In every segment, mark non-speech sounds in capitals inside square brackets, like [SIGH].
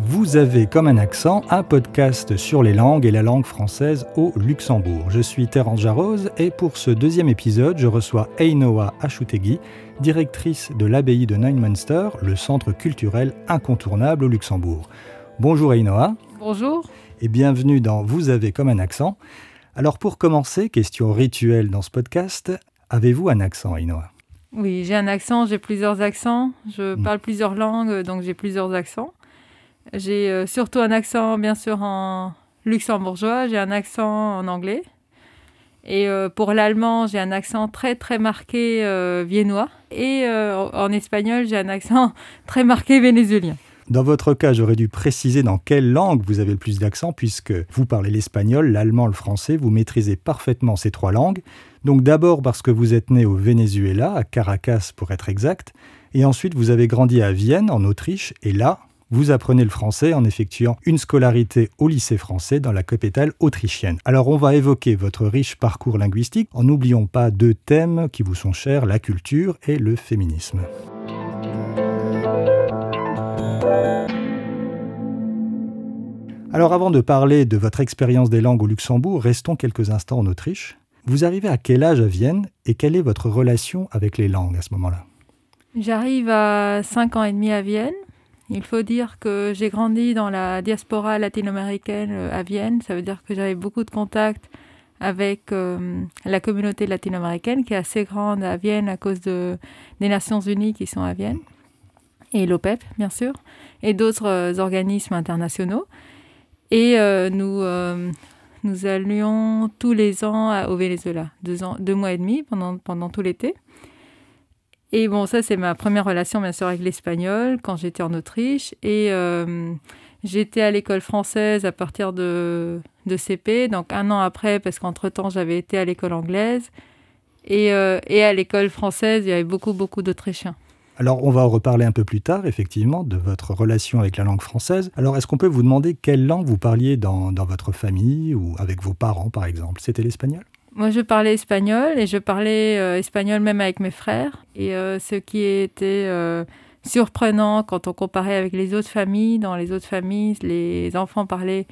Vous avez comme un accent un podcast sur les langues et la langue française au Luxembourg. Je suis Terence Jarose et pour ce deuxième épisode, je reçois Einoa Achutegui, directrice de l'abbaye de Neumünster, le centre culturel incontournable au Luxembourg. Bonjour Einoa. Bonjour. Et bienvenue dans Vous avez comme un accent. Alors pour commencer, question rituelle dans ce podcast, avez-vous un accent Einoa? Oui, j'ai un accent, j'ai plusieurs accents, je Mm. parle plusieurs langues, donc j'ai plusieurs accents. J'ai euh, surtout un accent, bien sûr, en luxembourgeois, j'ai un accent en anglais. Et euh, pour l'allemand, j'ai un accent très très marqué euh, viennois. Et en espagnol, j'ai un accent [LAUGHS] très marqué vénézuélien. Dans votre cas, j'aurais dû préciser dans quelle langue vous avez le plus d'accent, puisque vous parlez l'espagnol, l'allemand, le français, vous maîtrisez parfaitement ces trois langues. Donc d'abord parce que vous êtes né au Venezuela, à Caracas pour être exact, et ensuite vous avez grandi à Vienne, en Autriche, et là, vous apprenez le français en effectuant une scolarité au lycée français dans la capitale autrichienne. Alors on va évoquer votre riche parcours linguistique en n'oubliant pas deux thèmes qui vous sont chers, la culture et le féminisme. Alors avant de parler de votre expérience des langues au Luxembourg, restons quelques instants en Autriche. Vous arrivez à quel âge à Vienne et quelle est votre relation avec les langues à ce moment-là? J'arrive à 5 ans et demi à Vienne. Il faut dire que j'ai grandi dans la diaspora latino-américaine euh, à Vienne. Ça veut dire que j'avais beaucoup de contacts avec euh, la communauté latino-américaine qui est assez grande à Vienne à cause de, des Nations Unies qui sont à Vienne. Et l'OPEP, bien sûr. Et d'autres euh, organismes internationaux. Et nous, nous allions tous les ans au Venezuela. Deux, ans, deux mois et demi pendant, pendant tout l'été. Et bon, ça, c'est ma première relation, bien sûr, avec l'espagnol quand j'étais en Autriche. Et euh, j'étais à l'école française à partir de, CP, donc un an après, parce qu'entre-temps, j'avais été à l'école anglaise. Et, euh, et à l'école française, il y avait beaucoup, beaucoup d'Autrichiens. Alors on va en reparler un peu plus tard, effectivement, de votre relation avec la langue française. Alors est-ce qu'on peut vous demander quelle langue vous parliez dans, dans votre famille ou avec vos parents, par exemple? C'était l'espagnol? Moi, je parlais espagnol et je parlais euh, espagnol même avec mes frères. Et euh, ce qui était euh, surprenant quand on comparait avec les autres familles, dans les autres familles, les enfants parlaient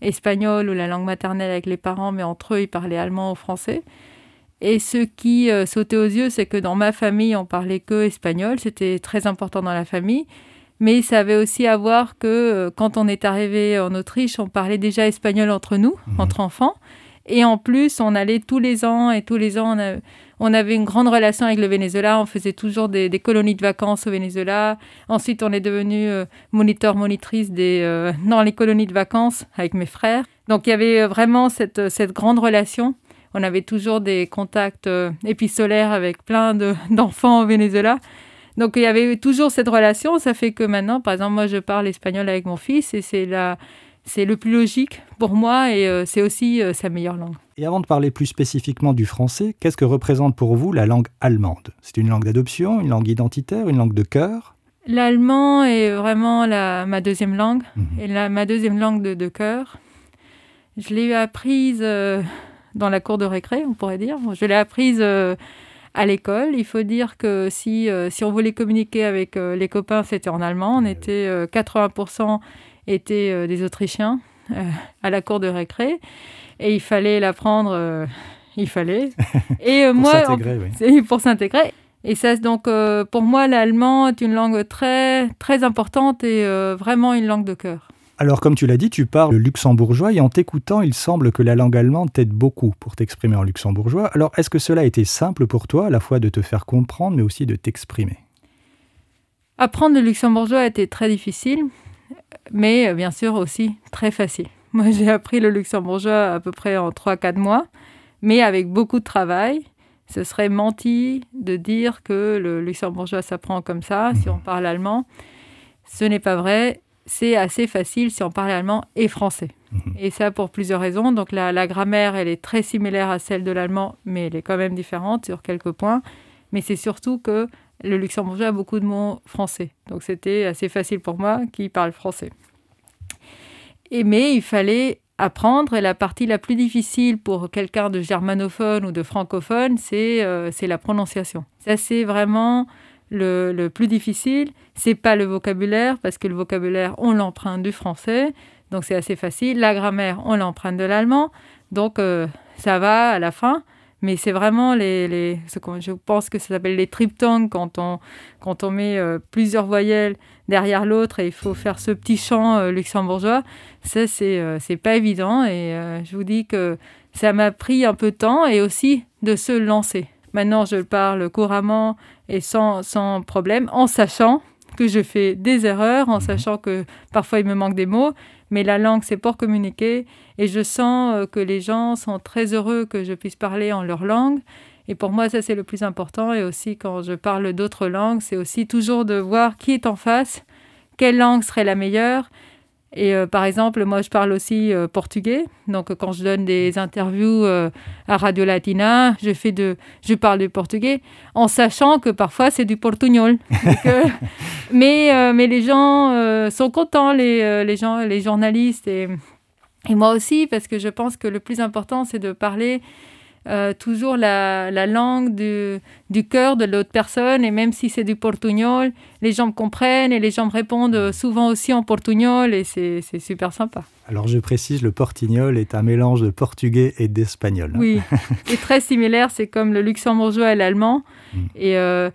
espagnol ou la langue maternelle avec les parents, mais entre eux, ils parlaient allemand ou français. Et ce qui sautait aux yeux, c'est que dans ma famille, on parlait que espagnol. C'était très important dans la famille. Mais ça avait aussi à voir que quand on est arrivé en Autriche, on parlait déjà espagnol entre nous, Mhm. entre enfants. Et en plus, on allait tous les ans, et tous les ans, on, avait une grande relation avec le Venezuela. On faisait toujours des, colonies de vacances au Venezuela. Ensuite, on est devenu euh, moniteur, monitrice des, euh, dans les colonies de vacances avec mes frères. Donc, il y avait euh, vraiment cette, cette grande relation. On avait toujours des contacts euh, épistolaires avec plein de- [LAUGHS] d'enfants au Venezuela. Donc, il y avait toujours cette relation. Ça fait que maintenant, par exemple, moi, je parle espagnol avec mon fils et c'est la... C'est le plus logique pour moi et euh, c'est aussi euh, sa meilleure langue. Et avant de parler plus spécifiquement du français, qu'est-ce que représente pour vous la langue allemande? C'est une langue d'adoption, une langue identitaire, une langue de cœur? L'allemand est vraiment la, ma deuxième langue Mhm. et la, ma deuxième langue de, de cœur. Je l'ai apprise euh, dans la cour de récré, on pourrait dire. Je l'ai apprise euh, à l'école. Il faut dire que si, euh, si on voulait communiquer avec les copains, c'était en allemand. On était euh, 80% étaient euh, des Autrichiens euh, à la cour de récré et il fallait l'apprendre. euh, il fallait. [LAUGHS] Et pour moi, oui. [LAUGHS] pour s'intégrer. Et ça, donc, euh, pour moi, l'allemand est une langue très, très importante et euh, vraiment une langue de cœur. Alors comme tu l'as dit, tu parles luxembourgeois et en t'écoutant, il semble que la langue allemande t'aide beaucoup pour t'exprimer en luxembourgeois. Alors est-ce que cela a été simple pour toi, à la fois de te faire comprendre, mais aussi de t'exprimer? Apprendre le luxembourgeois a été très difficile, mais euh, bien sûr aussi très facile. [LAUGHS] Moi, j'ai appris le luxembourgeois à peu près en 3-4 mois, mais avec beaucoup de travail. Ce serait menti de dire que le luxembourgeois s'apprend comme ça si on parle allemand. Ce n'est pas vrai. C'est assez facile si on parle allemand et français. Mhm. Et ça pour plusieurs raisons. Donc la, la grammaire, elle est très similaire à celle de l'allemand, mais elle est quand même différente sur quelques points. Mais c'est surtout que le luxembourgeois a beaucoup de mots français. Donc c'était assez facile pour moi qui parle français. Et mais il fallait apprendre. Et la partie la plus difficile pour quelqu'un de germanophone ou de francophone, c'est euh, la prononciation. Ça, c'est vraiment Le, le plus difficile, c'est pas le vocabulaire, parce que le vocabulaire, on l'emprunte du français, donc c'est assez facile. La grammaire, on l'emprunte de l'allemand, donc euh, ça va à la fin. Mais c'est vraiment les, les ce qu'on- je pense que ça s'appelle les triptongs quand on, quand on met euh, plusieurs voyelles derrière l'autre et il faut faire ce petit chant euh, luxembourgeois. Ça, c'est euh, c'est pas évident et euh, je vous dis que ça m'a pris un peu de temps et aussi de se lancer. Maintenant, je le parle couramment et sans, sans problème, en sachant que je fais des erreurs, en sachant que parfois il me manque des mots, mais la langue, c'est pour communiquer et je sens euh, que les gens sont très heureux que je puisse parler en leur langue. Et pour moi, ça, c'est le plus important. Et aussi, quand je parle d'autres langues, c'est aussi toujours de voir qui est en face, quelle langue serait la meilleure. Et euh, par exemple, moi, je parle aussi euh, portugais. Donc, quand je donne des interviews euh, à Radio Latina, je, fais de, je parle du portugais en sachant que parfois, c'est du portugnol. Que- [LAUGHS] mais, mais les gens sont contents, les, les, gens, les journalistes. Et, et moi aussi, parce que je pense que le plus important, c'est de parler euh, toujours la, la langue du, du cœur de l'autre personne. Et même si c'est du portugnol, les gens me comprennent et les gens me répondent euh, souvent aussi en portugnol. Et c'est super sympa. Alors je précise, le portignol est un mélange de portugais et d'espagnol. Oui, [LAUGHS] c'est très similaire. C'est comme le luxembourgeois et l'allemand. Mm. Et euh,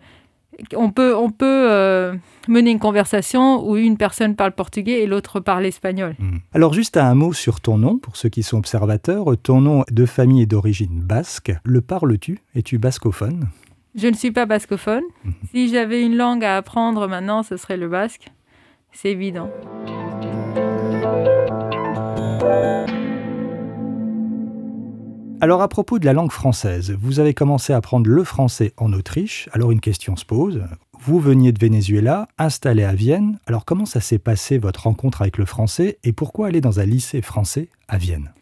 on peut, on peut euh, mener une conversation où une personne parle portugais et l'autre parle espagnol. Hmm. Alors juste un mot sur ton nom, pour ceux qui sont observateurs. Ton nom de famille est d'origine basque. Le parles-tu? Es-tu bascophone? Je ne suis pas bascophone. Mhm. Si j'avais une langue à apprendre maintenant, ce serait le basque. C'est évident. Alors à propos de la langue française, vous avez commencé à apprendre le français en Autriche. Alors une question se pose. Vous veniez de Venezuela, installé à Vienne. Alors comment ça s'est passé votre rencontre avec le français et pourquoi aller dans un lycée français à Vienne?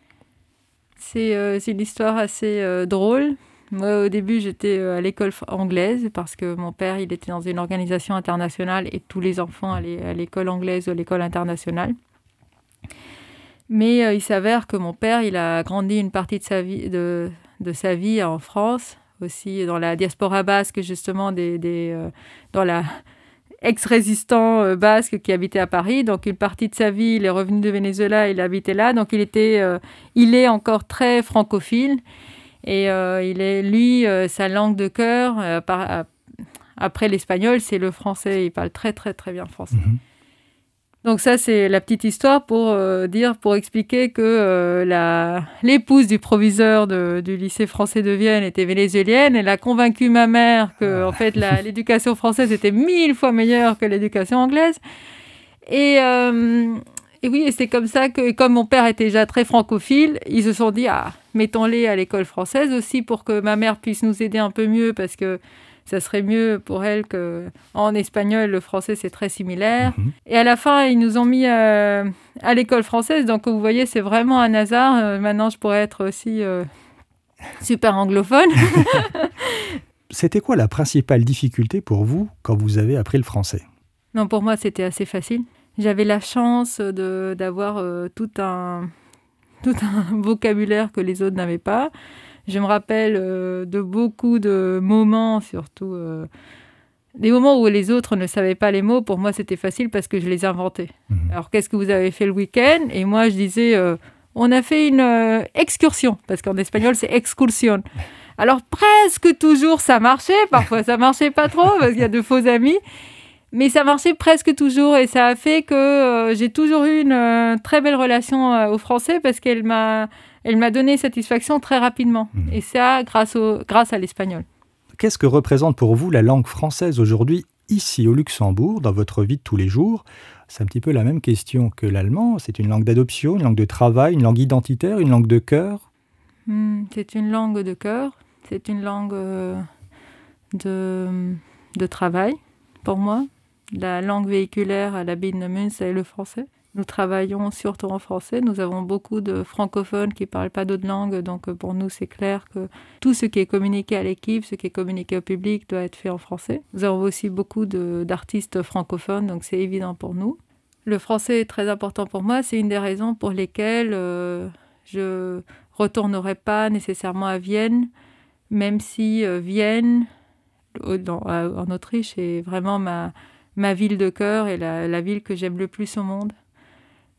C'est euh, c'est une histoire assez euh, drôle. Moi, au début, j'étais euh, à l'école anglaise parce que mon père, il était dans une organisation internationale et tous les enfants allaient à l'école anglaise ou à l'école internationale. Mais euh, il s'avère que mon père, il a grandi une partie de sa vie, de, de sa vie en France, aussi dans la diaspora basque, justement, des, euh, dans la ex-résistant euh, basque qui habitait à Paris. Donc, une partie de sa vie, il est revenu de Venezuela, il habitait là. Donc, il était, il est encore très francophile. Et il est, lui, sa langue de cœur, après l'espagnol, c'est le français. Il parle très, très, très bien français. Mhm. Donc ça, c'est la petite histoire pour euh, dire, pour expliquer que euh, la- l'épouse du proviseur de- du lycée français de Vienne était vénézuélienne. Elle a convaincu ma mère que, en fait, la- [LAUGHS] l'éducation française était mille fois meilleure que l'éducation anglaise. Et, euh, et oui, et c'est comme ça que, comme mon père était déjà très francophile, ils se sont dit, ah, mettons-les à l'école française aussi pour que ma mère puisse nous aider un peu mieux parce que ça serait mieux pour elle que en espagnol, le français, c'est très similaire. Mhm. Et à la fin, ils nous ont mis euh, à l'école française. Donc, vous voyez, c'est vraiment un hasard. Euh, maintenant, je pourrais être aussi euh, super anglophone. [LAUGHS] C'était quoi la principale difficulté pour vous quand vous avez appris le français? Non, pour moi, c'était assez facile. J'avais la chance d'avoir tout, un, tout un vocabulaire que les autres n'avaient pas. Je me rappelle euh, de beaucoup de moments, surtout euh, des moments où les autres ne savaient pas les mots. Pour moi, c'était facile parce que je les inventais. Mhm. Alors, qu'est-ce que vous avez fait le week-end? Et moi, je disais, euh, on a fait une excursion, parce qu'en espagnol, c'est excursion. Alors, presque toujours, ça marchait. Parfois, ça marchait pas trop, parce qu'il y a de faux amis. Mais ça marchait presque toujours, et ça a fait que j'ai toujours eu une très belle relation euh, au français, parce qu'elle m'a, elle m'a donné satisfaction très rapidement. Mhm. Et ça, grâce, au, grâce à l'espagnol. Qu'est-ce que représente pour vous la langue française aujourd'hui, ici au Luxembourg, dans votre vie de tous les jours? C'est un petit peu la même question que l'allemand. C'est une langue d'adoption, une langue de travail, une langue identitaire, une langue de cœur? Hmm, c'est une langue de cœur, c'est une langue euh, de, de travail pour moi. La langue véhiculaire à la Bindemun, c'est le français. Nous travaillons surtout en français. Nous avons beaucoup de francophones qui ne parlent pas d'autres langues. Donc euh, pour nous, c'est clair que tout ce qui est communiqué à l'équipe, ce qui est communiqué au public doit être fait en français. Nous avons aussi beaucoup d'artistes francophones, donc c'est évident pour nous. Le français est très important pour moi. C'est une des raisons pour lesquelles euh, je retournerai pas nécessairement à Vienne, même si euh, Vienne, en Autriche est vraiment ma, ville de cœur et la ville que j'aime le plus au monde.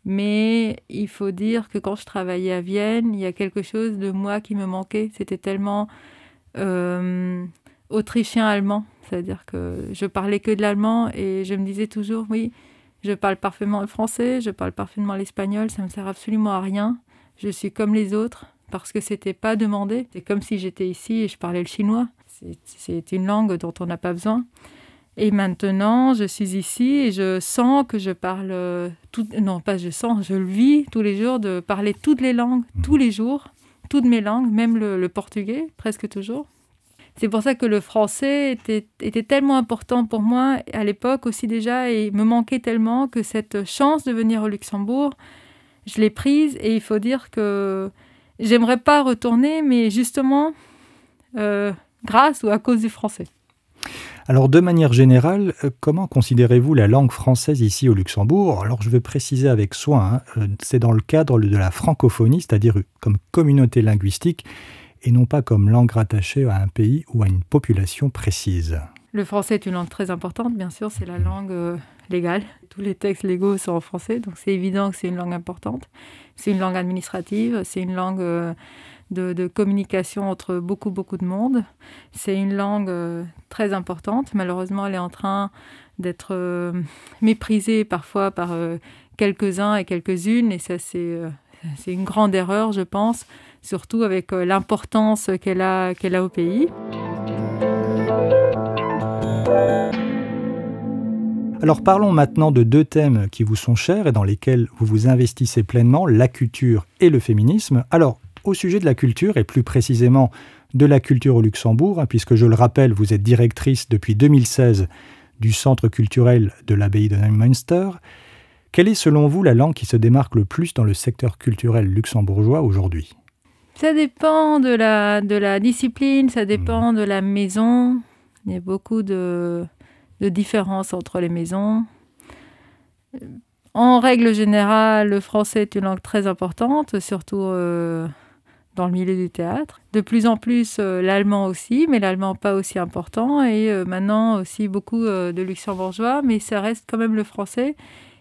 Mais il faut dire que quand je travaillais à Vienne, il y a quelque chose de moi qui me manquait. C'était tellement euh, autrichien-allemand. C'est-à-dire que je parlais que de l'allemand et je me disais toujours, oui, je parle parfaitement le français, je parle parfaitement l'espagnol, ça ne me sert absolument à rien. Je suis comme les autres parce que c'était pas demandé. C'est comme si j'étais ici et je parlais le chinois. C'est une langue dont on n'a pas besoin. Et maintenant, je suis ici et je sens que je parle, euh, tout, non pas je sens, je le vis tous les jours de parler toutes les langues, mmh. tous les jours, toutes mes langues, même le, portugais, presque toujours. C'est pour ça que le français était, était, tellement important pour moi à l'époque aussi déjà et me manquait tellement que cette chance de venir au Luxembourg, je l'ai prise et il faut dire que j'aimerais pas retourner, mais justement euh, grâce ou à cause du français. Alors de manière générale, euh, comment considérez-vous la langue française ici au Luxembourg? Alors je vais préciser avec soin, hein, euh, c'est dans le cadre de la francophonie, c'est-à-dire comme communauté linguistique, et non pas comme langue rattachée à un pays ou à une population précise. Le français est une langue très importante, bien sûr, c'est la langue euh, légale. Tous les textes légaux sont en français, donc c'est évident que c'est une langue importante. C'est une langue administrative, c'est une langue de, communication entre beaucoup, beaucoup de monde. C'est une langue euh, très importante. Malheureusement, elle est en train d'être euh, méprisée parfois par euh, quelques-uns et quelques-unes. Et ça, c'est une grande erreur, je pense, surtout avec l'importance qu'elle a, a au pays. Alors parlons maintenant de deux thèmes qui vous sont chers et dans lesquels vous vous investissez pleinement, la culture et le féminisme. Alors au sujet de la culture et plus précisément de la culture au Luxembourg, hein, puisque je le rappelle, vous êtes directrice depuis 2016 du Centre culturel de l'abbaye de Neumünster. Quelle est selon vous la langue qui se démarque le plus dans le secteur culturel luxembourgeois aujourd'hui? Ça dépend de la, de la discipline, ça dépend mmh. de la maison. Il y a beaucoup de, de différences entre les maisons. En règle générale, le français est une langue très importante, surtout euh, dans le milieu du théâtre. De plus en plus euh, l'allemand aussi, mais l'allemand pas aussi important. Et euh, maintenant aussi beaucoup euh, de luxembourgeois, mais ça reste quand même le français.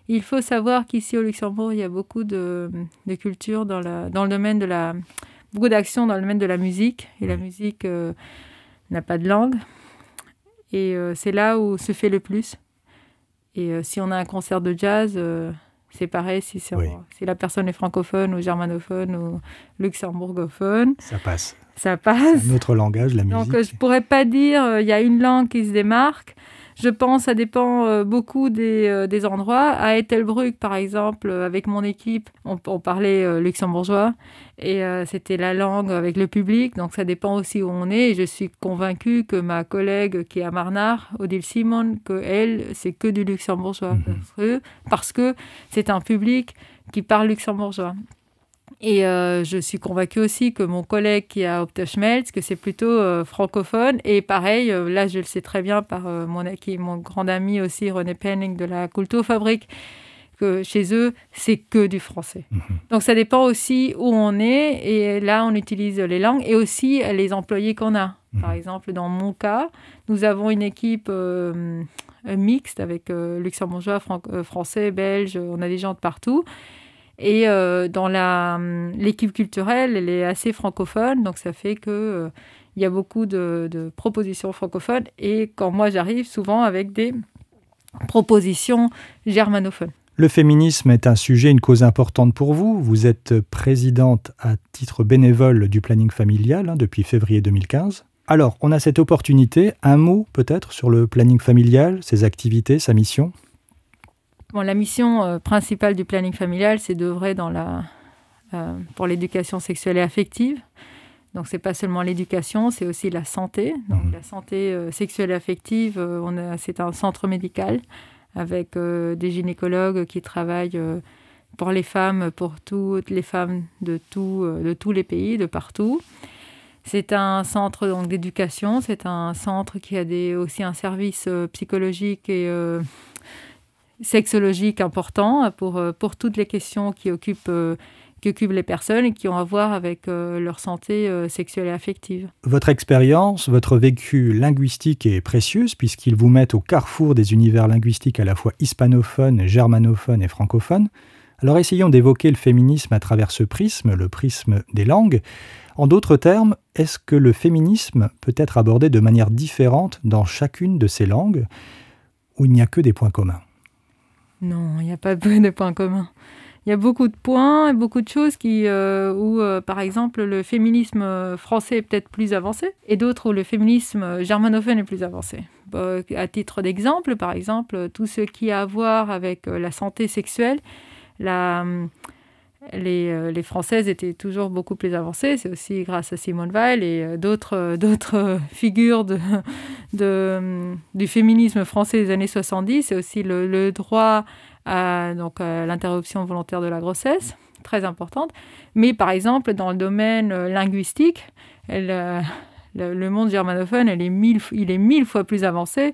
Il faut savoir qu'ici au Luxembourg, il y a beaucoup de, de culture dans, la, dans le domaine de la... beaucoup d'actions dans le domaine de la musique. Et la musique n'a pas de langue. Et c'est là où se fait le plus. Et si on a un concert de jazz c'est pareil si, si, la personne est francophone ou germanophone ou luxembourgophone. Ça passe. Ça passe. Notre langage, la musique. Donc je ne pourrais pas dire euh, il y a une langue qui se démarque. Je pense ça dépend euh, beaucoup des, euh, des, endroits. À Ettelbruck, par exemple, avec mon équipe, on, parlait luxembourgeois et c'était la langue avec le public. Donc ça dépend aussi où on est. Et je suis convaincue que ma collègue qui est à Marnard, Odile Simon, que elle, c'est que du luxembourgeois mhm. parce que c'est un public qui parle luxembourgeois. Et euh, je suis convaincue aussi que mon collègue qui a Opteschmelz, que c'est plutôt euh, francophone. Et pareil, euh, là, je le sais très bien par mon, mon grand ami aussi, René Penning de la Culturfabrik, que chez eux, c'est que du français. Mhm. Donc ça dépend aussi où on est. Et là, on utilise les langues et aussi les employés qu'on a. Mhm. Par exemple, dans mon cas, nous avons une équipe mixte avec luxembourgeois, français, belges, on a des gens de partout. Et euh, dans hum, l'équipe culturelle, elle est assez francophone, donc ça fait que euh, il y a beaucoup de, propositions francophones. Et quand moi j'arrive, souvent avec des propositions germanophones. Le féminisme est un sujet, une cause importante pour vous. Vous êtes présidente à titre bénévole du planning familial hein, depuis février 2015. Alors, on a cette opportunité. Un mot peut-être sur le planning familial, ses activités, sa mission? La mission euh, principale du planning familial, c'est d'œuvrer dans la, euh, pour l'éducation sexuelle et affective. Donc, c'est pas seulement l'éducation, c'est aussi la santé. Donc, mmh. la santé euh, sexuelle et affective, c'est un centre médical avec des gynécologues qui travaillent pour les femmes, pour toutes les femmes de, tout, de tous les pays, de partout. C'est un centre d'éducation, c'est un centre qui a des, aussi un service psychologique et sexologique important pour, euh, pour toutes les questions qui occupent euh, qui occupent les personnes et qui ont à voir avec euh, leur santé sexuelle et affective. Votre expérience, votre vécu linguistique est précieuse puisqu'ils vous mettent au carrefour des univers linguistiques à la fois hispanophones, germanophones et francophones. Alors essayons d'évoquer le féminisme à travers ce prisme, le prisme des langues. En d'autres termes, est-ce que le féminisme peut être abordé de manière différente dans chacune de ces langues ou il n'y a que des points communs? Non, il n'y a pas de [LAUGHS] points communs il y a beaucoup de points et beaucoup de choses qui, euh, où, euh, par exemple, le féminisme français est peut-être plus avancé et d'autres où le féminisme germanophone est plus avancé. à titre d'exemple, par exemple, tout ce qui a à voir avec euh, la santé sexuelle, la, les, les, Françaises étaient toujours beaucoup plus avancées. C'est aussi grâce à Simone Weil et d'autres, d'autres [LAUGHS] figures de, de, du féminisme français des années 70. C'est aussi le, le droit à donc l'interruption volontaire de la grossesse, très importante. Mais par exemple, dans le domaine euh, linguistique, euh, le, monde germanophone, elle est mille, il est mille fois plus avancé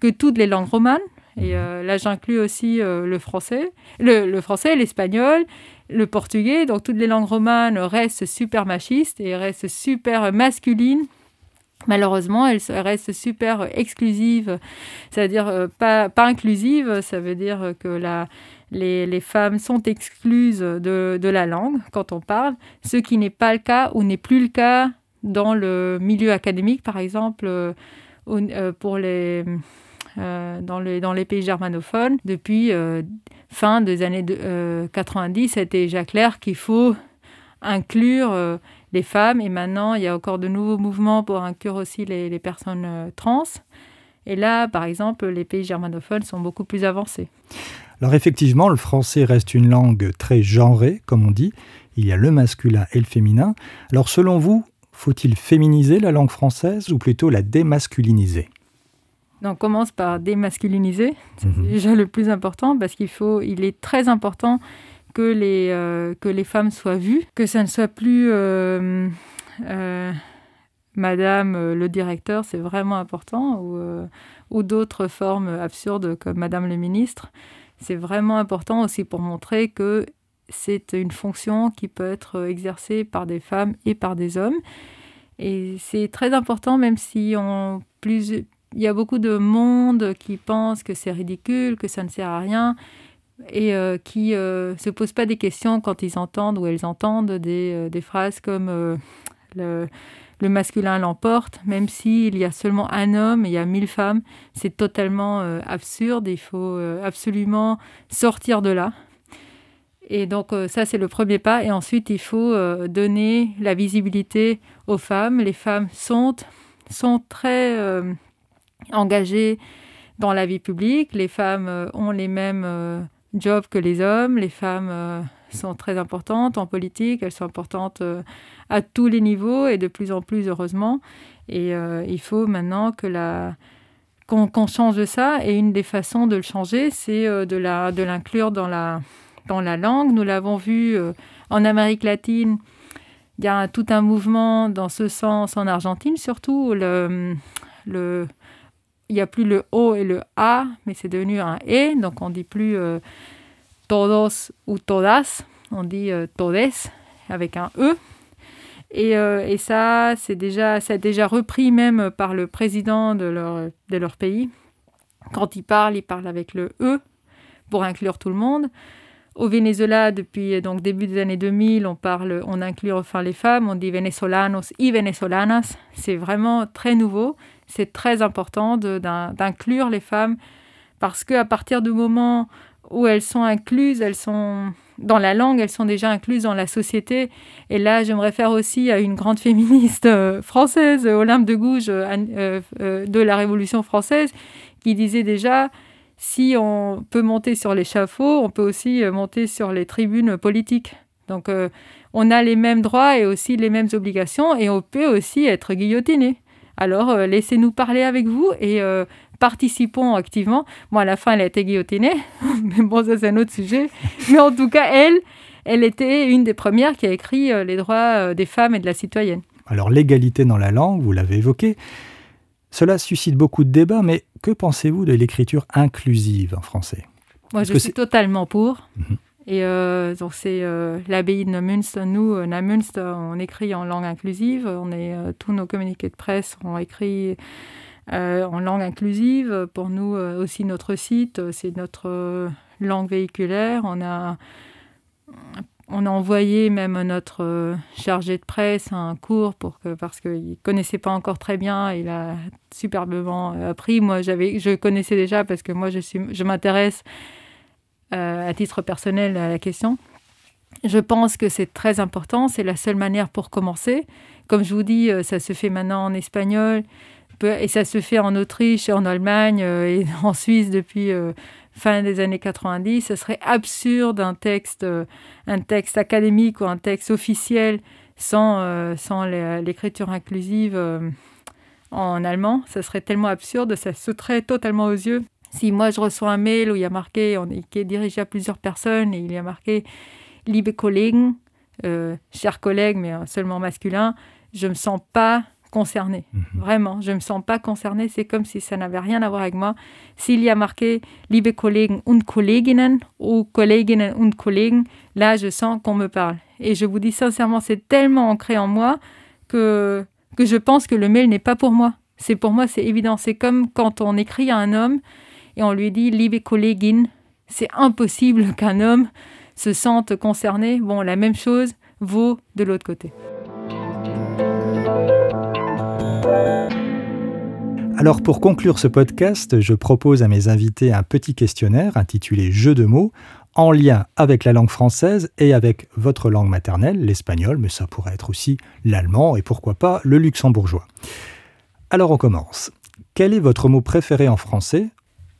que toutes les langues romanes. Et euh, là, j'inclus aussi le français, le, le français, l'espagnol, le portugais. Donc, toutes les langues romanes restent super machistes et restent super masculines Malheureusement, elle reste super exclusive, c'est-à-dire euh, pas, pas inclusive, ça veut dire que les, femmes sont exclues de, la langue quand on parle, ce qui n'est pas le cas ou n'est plus le cas dans le milieu académique, par exemple, euh, euh, pour dans, les, dans les pays germanophones. Depuis fin des années 90, c'était déjà clair qu'il faut inclure les femmes. Et maintenant, il y a encore de nouveaux mouvements pour inclure aussi les, personnes euh, trans. Et là, par exemple, les pays germanophones sont beaucoup plus avancés. Alors effectivement, le français reste une langue très genrée, comme on dit. Il y a le masculin et le féminin. Alors selon vous, faut-il féminiser la langue française ou plutôt la démasculiniser? On commence par démasculiniser. C'est mhm. déjà le plus important parce qu'il faut, il est très important que les, euh, que les femmes soient vues, que ça ne soit plus euh, euh, Madame le directeur, c'est vraiment important, ou, ou d'autres formes absurdes comme Madame le ministre. C'est vraiment important aussi pour montrer que c'est une fonction qui peut être exercée par des femmes et par des hommes. Et c'est très important, même si on plus, il y a beaucoup de monde qui pense que c'est ridicule, que ça ne sert à rien et euh, qui ne euh, se posent pas des questions quand ils entendent ou elles entendent des, euh, des phrases comme le, masculin l'emporte, même s'il y a seulement un homme et il y a mille femmes, c'est totalement absurde, il faut absolument sortir de là. Et donc ça, c'est le premier pas. Et ensuite, il faut donner la visibilité aux femmes. Les femmes sont, sont très engagées dans la vie publique. Les femmes ont les mêmes job que les hommes. Les femmes euh, sont très importantes en politique, elles sont importantes euh, à tous les niveaux et de plus en plus heureusement. Et euh, il faut maintenant que la qu'on change ça. Et une des façons de le changer, c'est de la de l'inclure dans la dans la langue. Nous l'avons vu en Amérique latine. Il y a tout un mouvement dans ce sens en Argentine, surtout le, le il n'y a plus le O et le A, mais c'est devenu un E, donc on dit plus euh, todos ou todas, on dit euh, todes avec un E. Et, euh, et ça, c'est déjà, déjà repris même par le président de leur, de leur pays. Quand il parle, il parle avec le E pour inclure tout le monde. Au Venezuela, depuis donc début des années 2000, on parle, on inclut enfin les femmes, on dit venezolanos y venezolanas. C'est vraiment très nouveau c'est très important d'inclure les femmes parce qu'à partir du moment où elles sont incluses, elles sont dans la langue, elles sont déjà incluses dans la société. Et là, je me réfère aussi à une grande féministe euh, française, Olympe de Gouges, euh, euh, de la Révolution française, qui disait déjà, si on peut monter sur l'échafaud, on peut aussi monter sur les tribunes politiques. Donc, on a les mêmes droits et aussi les mêmes obligations, et on peut aussi être guillotiné. Alors, euh, laissez-nous parler avec vous et euh, participons activement. Moi, à la fin, elle a été guillotinée, [LAUGHS] mais bon, ça, c'est un autre sujet. Mais en tout cas, elle, elle était une des premières qui a écrit euh, les droits des femmes et de la citoyenne. Alors, l'égalité dans la langue, vous l'avez évoqué. Cela suscite beaucoup de débats, mais que pensez-vous de l'écriture inclusive en français? Moi, je suis totalement pour. Mhm. Et donc c'est l'abbaye de Neumünster. Nous, Neumünster, on écrit en langue inclusive. On est, tous nos communiqués de presse sont écrits en langue inclusive. Pour nous aussi, notre site, c'est notre langue véhiculaire. On a on a envoyé même notre euh, chargé de presse un cours pour que, parce qu'il ne connaissait pas encore très bien. Il a superbement euh, appris. Moi, j'avais, je connaissais déjà parce que moi, je, suis, je m'intéresse euh, à titre personnel à la question. Je pense que c'est très important. C'est la seule manière pour commencer. Comme je vous dis, ça se fait maintenant en espagnol et ça se fait en Autriche, en Allemagne et [LAUGHS] en Suisse depuis fin des années 90, ce serait absurde un texte, euh, un texte académique ou un texte officiel sans, euh, sans l'écriture inclusive euh, en allemand. Ce serait tellement absurde, ça sauterait totalement aux yeux. Si moi je reçois un mail où il y a marqué, on qui est dirigé à plusieurs personnes et il y a marqué Liebe Kollegen, chers collègues, mais seulement masculin, je ne me sens pas concernée. Mhm. Vraiment, je ne me sens pas concernée. C'est comme si ça n'avait rien à voir avec moi. S'il y a marqué Liebe Kollegen und Kolleginnen ou Kolleginnen und Kollegen, là, je sens qu'on me parle. Et je vous dis sincèrement, c'est tellement ancré en moi que, que je pense que le mail n'est pas pour moi. C'est pour moi, c'est évident. C'est comme quand on écrit à un homme et on lui dit Liebe Kollegin. C'est impossible [LAUGHS] qu'un homme se sente concerné. Bon, la même chose vaut de l'autre côté. Alors pour conclure ce podcast, je propose à mes invités un petit questionnaire intitulé Jeu de mots en lien avec la langue française et avec votre langue maternelle, l'espagnol, mais ça pourrait être aussi l'allemand et pourquoi pas le luxembourgeois. Alors on commence. Quel est votre mot préféré en français?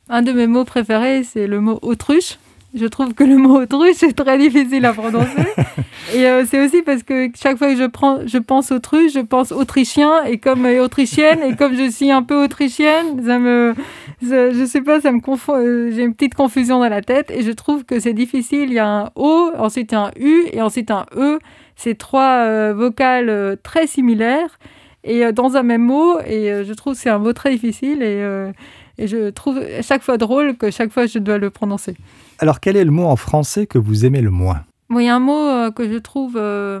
Un de mes mots préférés, c'est le mot autruche. Je trouve que le mot autruche est très difficile à prononcer. [LAUGHS] et euh, c'est aussi parce que chaque fois que je, prends, je pense autruche, je pense autrichien et comme euh, autrichienne. Et comme je suis un peu autrichienne, ça me, je sais pas, ça me confond. Euh, j'ai une petite confusion dans la tête et je trouve que c'est difficile. Il y a un O, ensuite un U et ensuite un E. C'est trois vocales très similaires et dans un même mot. Et je trouve que c'est un mot très difficile et, et je trouve chaque fois drôle que chaque fois je dois le prononcer. Alors, quel est le mot en français que vous aimez le moins? A un mot euh, que je trouve, euh,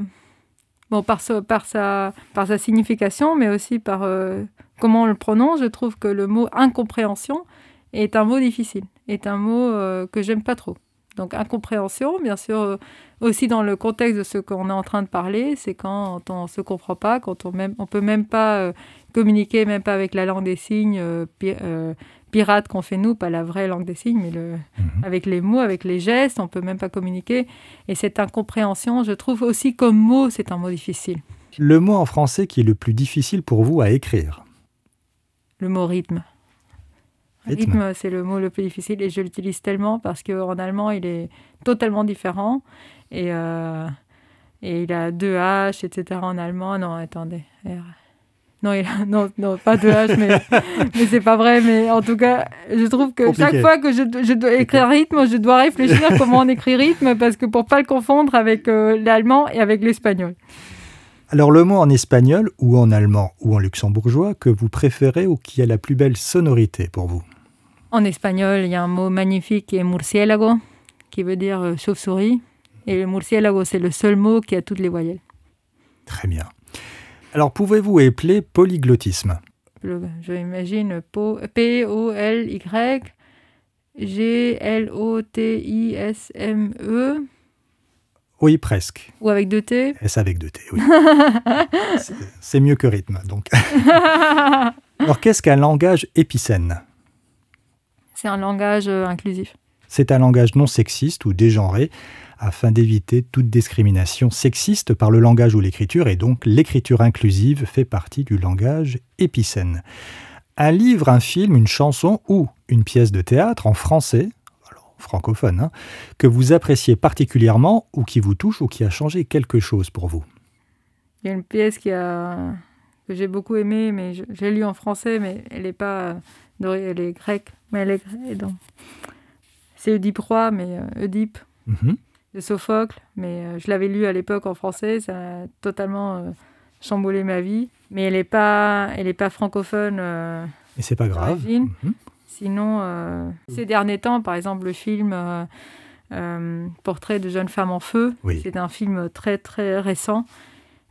bon, par, par, sa, par sa signification, mais aussi par euh, comment on le prononce, je trouve que le mot incompréhension est un mot difficile, est un mot que j'aime pas trop. Donc incompréhension, bien sûr, aussi dans le contexte de ce qu'on est en train de parler, c'est quand on ne se comprend pas, quand on ne on peut même pas communiquer, même pas avec la langue des signes, pirate qu'on fait nous, pas la vraie langue des signes, mais le, mhm. avec les mots, avec les gestes, on peut même pas communiquer. Et cette incompréhension, je trouve aussi comme mot, c'est un mot difficile. Le mot en français qui est le plus difficile pour vous à écrire Le mot rythme. Rythme, c'est le mot le plus difficile et je l'utilise tellement parce qu'en allemand, il est totalement différent et, euh, et il a deux H, etc. en allemand. Non, attendez. Non, non, non, pas de H, mais, [LAUGHS] mais c'est pas vrai. Mais en tout cas, je trouve que chaque fois que je, je, dois écrire rythme, je dois réfléchir [LAUGHS] comment on écrit rythme, parce que pour pas le confondre avec euh, l'allemand et avec l'espagnol. Alors le mot en espagnol ou en allemand ou en luxembourgeois que vous préférez ou qui a la plus belle sonorité pour vous? En espagnol, il y a un mot magnifique qui est murciélago, qui veut dire euh, chauve-souris. Et le murciélago, c'est le seul mot qui a toutes les voyelles. Très bien. Alors, pouvez-vous épeler polyglottisme? Je imagine P-O-L-Y G-L-O-T-I-S-M-E. Oui, presque. Ou avec deux T? S avec deux T, oui. [LAUGHS] C'est mieux que rythme, donc. [LAUGHS] Alors, qu'est-ce qu'un langage épicène? C'est un langage euh, inclusif. C'est un langage non sexiste ou dégenré afin d'éviter toute discrimination sexiste par le langage ou l'écriture, et donc l'écriture inclusive fait partie du langage épicène. Un livre, un film, une chanson ou une pièce de théâtre en français, francophone, hein, que vous appréciez particulièrement ou qui vous touche ou qui a changé quelque chose pour vous? Il y a une pièce que j'ai beaucoup aimée, mais j'ai lu en français, mais elle n'est pas... Elle est grecque, mais elle est... C'est Oedipe Roi, mais Oedipe. Euh, mhm de Sophocle, mais euh, je l'avais lu à l'époque en français, ça a totalement euh, chamboulé ma vie. Mais elle n'est pas, elle est pas francophone. Et c'est pas grave. Mhm. Sinon, ces derniers temps, par exemple, le film Portrait de jeune femme en feu. C'est un film très très récent.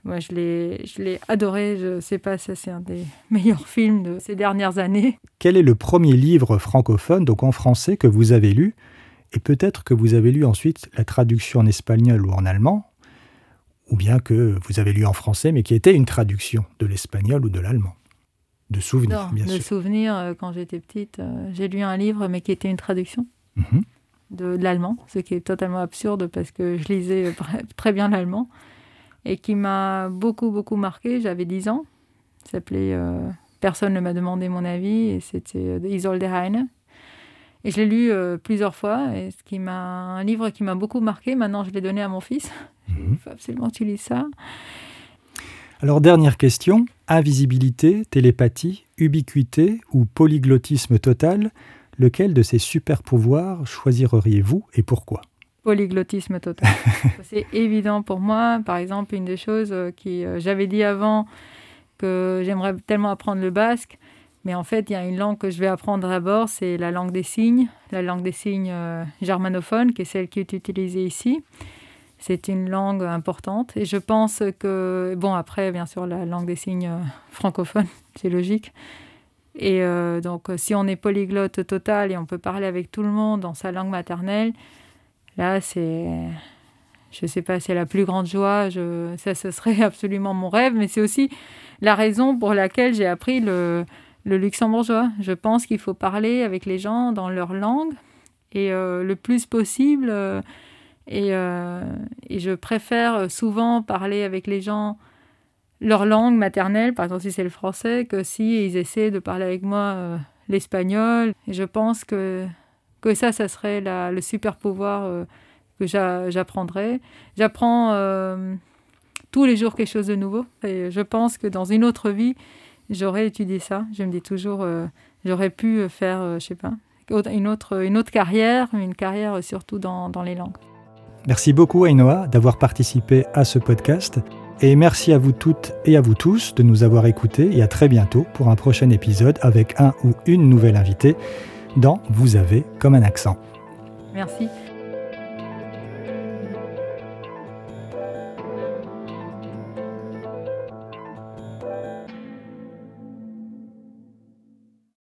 Moi, je l'ai, je l'ai adoré. Je ne sais pas, ça c'est un des [LAUGHS] meilleurs films de ces dernières années. Quel est le premier livre francophone, donc en français, que vous avez lu? Et peut-être que vous avez lu ensuite la traduction en espagnol ou en allemand, ou bien que vous avez lu en français, mais qui était une traduction de l'espagnol ou de l'allemand. De souvenirs, bien de sûr. De souvenirs, euh, quand j'étais petite, euh, j'ai lu un livre, mais qui était une traduction. Mhm. De, l'allemand, ce qui est totalement absurde parce que je lisais [LAUGHS] très bien l'allemand et qui m'a beaucoup, beaucoup marqué. J'avais 10 ans. Ça s'appelait euh, Personne ne m'a demandé mon avis et c'était euh, Isolde Heine. Et je l'ai lu euh, plusieurs fois. Et ce qui m'a un livre qui m'a beaucoup marqué. Maintenant, je l'ai donné à mon fils. Il faut absolument que tu lises ça. Alors, dernière question. Invisibilité, télépathie, ubiquité ou polyglottisme total, lequel de ces super pouvoirs choisiriez-vous et pourquoi? Polyglottisme total. [LAUGHS] c'est évident pour moi. Par exemple, une des choses euh, que euh, j'avais dit avant que j'aimerais tellement apprendre le basque, mais en fait, il y a une langue que je vais apprendre d'abord, c'est la langue des signes, la langue des signes euh, germanophone, qui est celle qui est utilisée ici. C'est une langue importante et je pense que, bon, après, bien sûr, la langue des signes francophone, [LAUGHS] c'est logique. Et donc, si on est polyglotte total et on peut parler avec tout le monde dans sa langue maternelle, Là, c'est, je sais pas, c'est la plus grande joie. Je, ça, ce serait [LAUGHS] absolument mon rêve, mais c'est aussi la raison pour laquelle j'ai appris le, le luxembourgeois. Je pense qu'il faut parler avec les gens dans leur langue et euh, le plus possible. Euh, et, euh, et, je préfère souvent parler avec les gens leur langue maternelle, par exemple si c'est le français, que si ils essaient de parler avec moi l'espagnol. Je pense que que ça, ça serait le super pouvoir euh, que j'apprendrais. J'apprends euh, tous les jours quelque chose de nouveau. Et je pense que dans une autre vie, j'aurais étudié ça. Je me dis toujours, euh, j'aurais pu faire, je sais pas, une autre, une autre carrière, une carrière surtout dans, dans les langues. Merci beaucoup, Ainoa, d'avoir participé à ce podcast. Et merci à vous toutes et à vous tous de nous avoir écoutés et à très bientôt pour un prochain épisode avec un ou une nouvelle invitée dans Vous avez comme un accent. Merci.